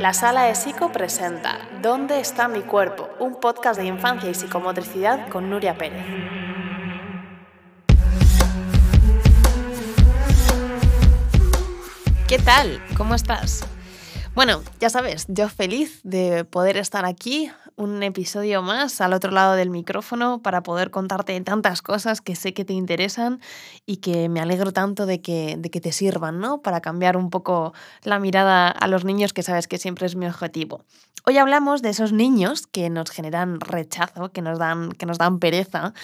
La Sala de Psico presenta ¿Dónde está mi cuerpo? Un podcast de infancia y psicomotricidad con Nuria Pérez. ¿Qué tal? ¿Cómo estás? Bueno, ya sabes, yo feliz de poder estar aquí un episodio más al otro lado del micrófono para poder contarte tantas cosas que sé que te interesan y que me alegro tanto de que, de que te sirvan, ¿no? Para cambiar un poco la mirada a los niños, que sabes que siempre es mi objetivo. Hoy hablamos de esos niños que nos generan rechazo, que nos dan, que nos dan pereza,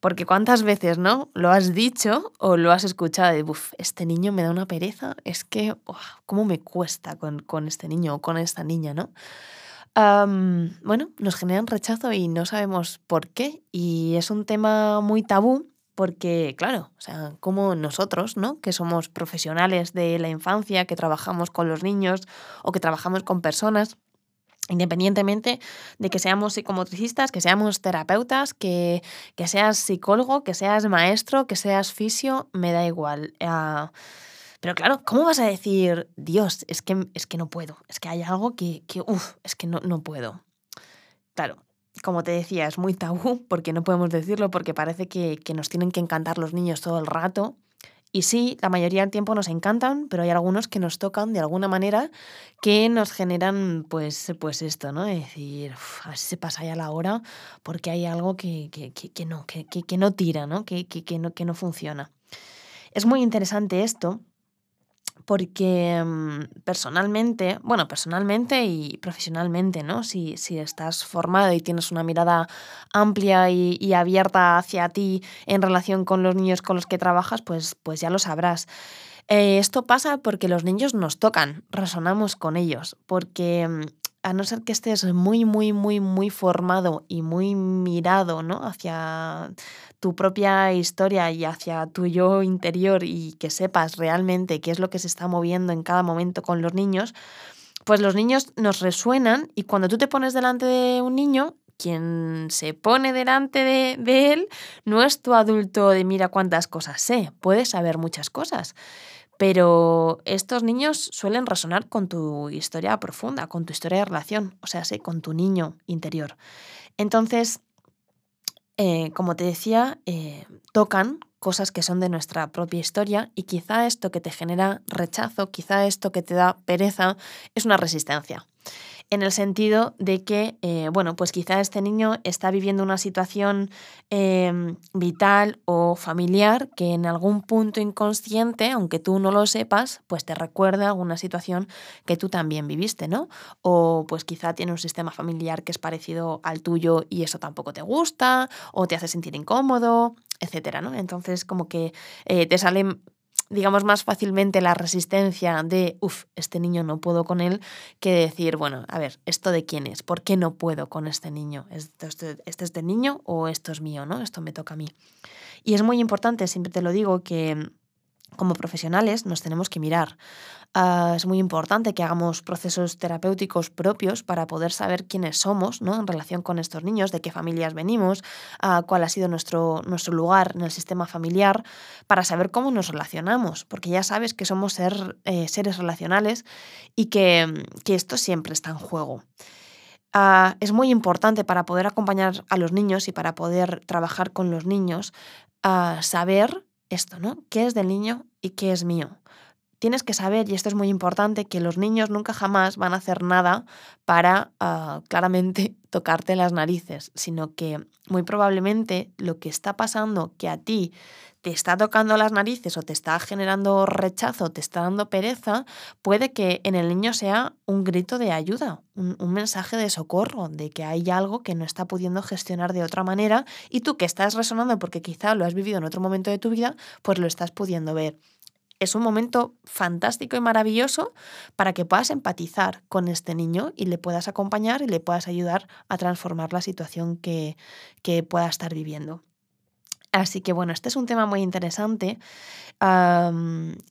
porque cuántas veces, ¿no? Lo has dicho o lo has escuchado de, uff, este niño me da una pereza, es que, ¿cómo me cuesta con, con este niño o con esta niña, ¿no? Bueno, nos generan rechazo y no sabemos por qué. Y es un tema muy tabú porque, claro, o sea, como nosotros, ¿no? Que somos profesionales de la infancia, que trabajamos con los niños o que trabajamos con personas, independientemente de que seamos psicomotricistas, que seamos terapeutas, que, que seas psicólogo, que seas maestro, que seas fisio, me da igual. Uh, pero claro, ¿cómo vas a decir, Dios, es que, es que no puedo? Es que hay algo que, que uff, es que no, no puedo. Claro, como te decía, es muy tabú porque no podemos decirlo porque parece que, que nos tienen que encantar los niños todo el rato. Y sí, la mayoría del tiempo nos encantan, pero hay algunos que nos tocan de alguna manera que nos generan, pues, pues esto, ¿no? Es decir, a ver si se pasa ya la hora porque hay algo que, que, que no, que, no tira, ¿no? Que, no, que no funciona. Es muy interesante esto porque mm, personalmente, bueno, personalmente y profesionalmente, ¿no? Si, si estás formado y tienes una mirada amplia y, abierta hacia ti en relación con los niños con los que trabajas, pues, pues ya lo sabrás. Eh, esto pasa porque los niños nos tocan, resonamos con ellos, porque mm, a no ser que estés muy, muy, muy, muy formado y muy mirado ¿no? hacia tu propia historia y hacia tu yo interior y que sepas realmente qué es lo que se está moviendo en cada momento con los niños, pues los niños nos resuenan y cuando tú te pones delante de un niño, quien se pone delante de, de él no es tu adulto de mira cuántas cosas sé, puedes saber muchas cosas. Pero estos niños suelen resonar con tu historia profunda, con tu historia de relación, o sea, sí, con tu niño interior. Entonces, eh, como te decía, eh, tocan cosas que son de nuestra propia historia y quizá esto que te genera rechazo, quizá esto que te da pereza, es una resistencia en el sentido de que, eh, bueno, pues quizá este niño está viviendo una situación em, vital o familiar que en algún punto inconsciente, aunque tú no lo sepas, pues te recuerda alguna situación que tú también viviste, ¿no? O pues quizá tiene un sistema familiar que es parecido al tuyo y eso tampoco te gusta, o te hace sentir incómodo, etcétera, ¿no? Entonces, como que eh, te salen digamos, más fácilmente la resistencia de, uff, este niño no puedo con él, que decir, bueno, a ver, ¿esto de quién es? ¿Por qué no puedo con este niño? ¿Esto, este, este es de niño o esto es mío, no? Esto me toca a mí. Y es muy importante, siempre te lo digo, que como profesionales nos tenemos que mirar. Ah, es muy importante que hagamos procesos terapéuticos propios para poder saber quiénes somos ¿no? en relación con estos niños, de qué familias venimos, uh, cuál ha sido nuestro, nuestro lugar en el sistema familiar, para saber cómo nos relacionamos, porque ya sabes que somos ser, eh, seres relacionales y que, que, esto siempre está en juego. Uh, es muy importante para poder acompañar a los niños y para poder trabajar con los niños, saber esto, ¿no? ¿Qué es del niño y qué es mío? Tienes que saber, y esto es muy importante, que los niños nunca jamás van a hacer nada para ah, claramente tocarte las narices, sino que muy probablemente lo que está pasando que a ti te está tocando las narices o te está generando rechazo, te está dando pereza, puede que en el niño sea un grito de ayuda, un, mensaje de socorro, de que hay algo que no está pudiendo gestionar de otra manera y tú que estás resonando porque quizá lo has vivido en otro momento de tu vida, pues lo estás pudiendo ver. Es un momento fantástico y maravilloso para que puedas empatizar con este niño y le puedas acompañar y le puedas ayudar a transformar la situación que, que pueda estar viviendo. Así que bueno, este es un tema muy interesante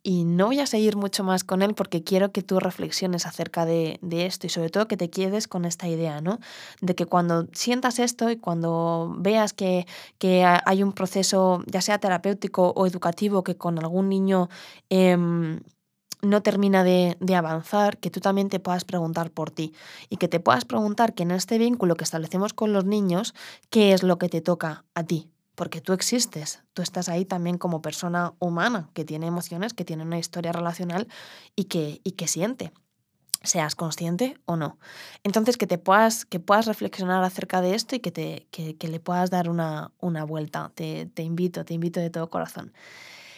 y no voy a seguir mucho más con él porque quiero que tú reflexiones acerca de, esto y sobre todo que te quedes con esta idea, ¿no? De que cuando sientas esto y cuando veas que, que hay un proceso, ya sea terapéutico o educativo, que con algún niño... Em, no termina de, de, avanzar, que tú también te puedas preguntar por ti y que te puedas preguntar que en este vínculo que establecemos con los niños, ¿qué es lo que te toca a ti? Porque tú existes, tú estás ahí también como persona humana que tiene emociones, que tiene una historia relacional y que, y que siente seas consciente o no. Entonces, que te puedas, que puedas reflexionar acerca de esto y que, te, que, que le puedas dar una, una vuelta. Te, te invito, te invito de todo corazón.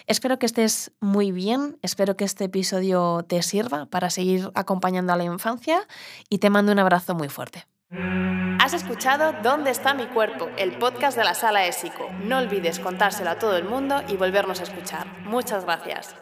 Espero que estés muy bien, espero que este episodio te sirva para seguir acompañando a la infancia y te mando un abrazo muy fuerte. Has escuchado ¿Dónde está mi cuerpo? El podcast de la sala ESICO. No olvides contárselo a todo el mundo y volvernos a escuchar. Muchas gracias.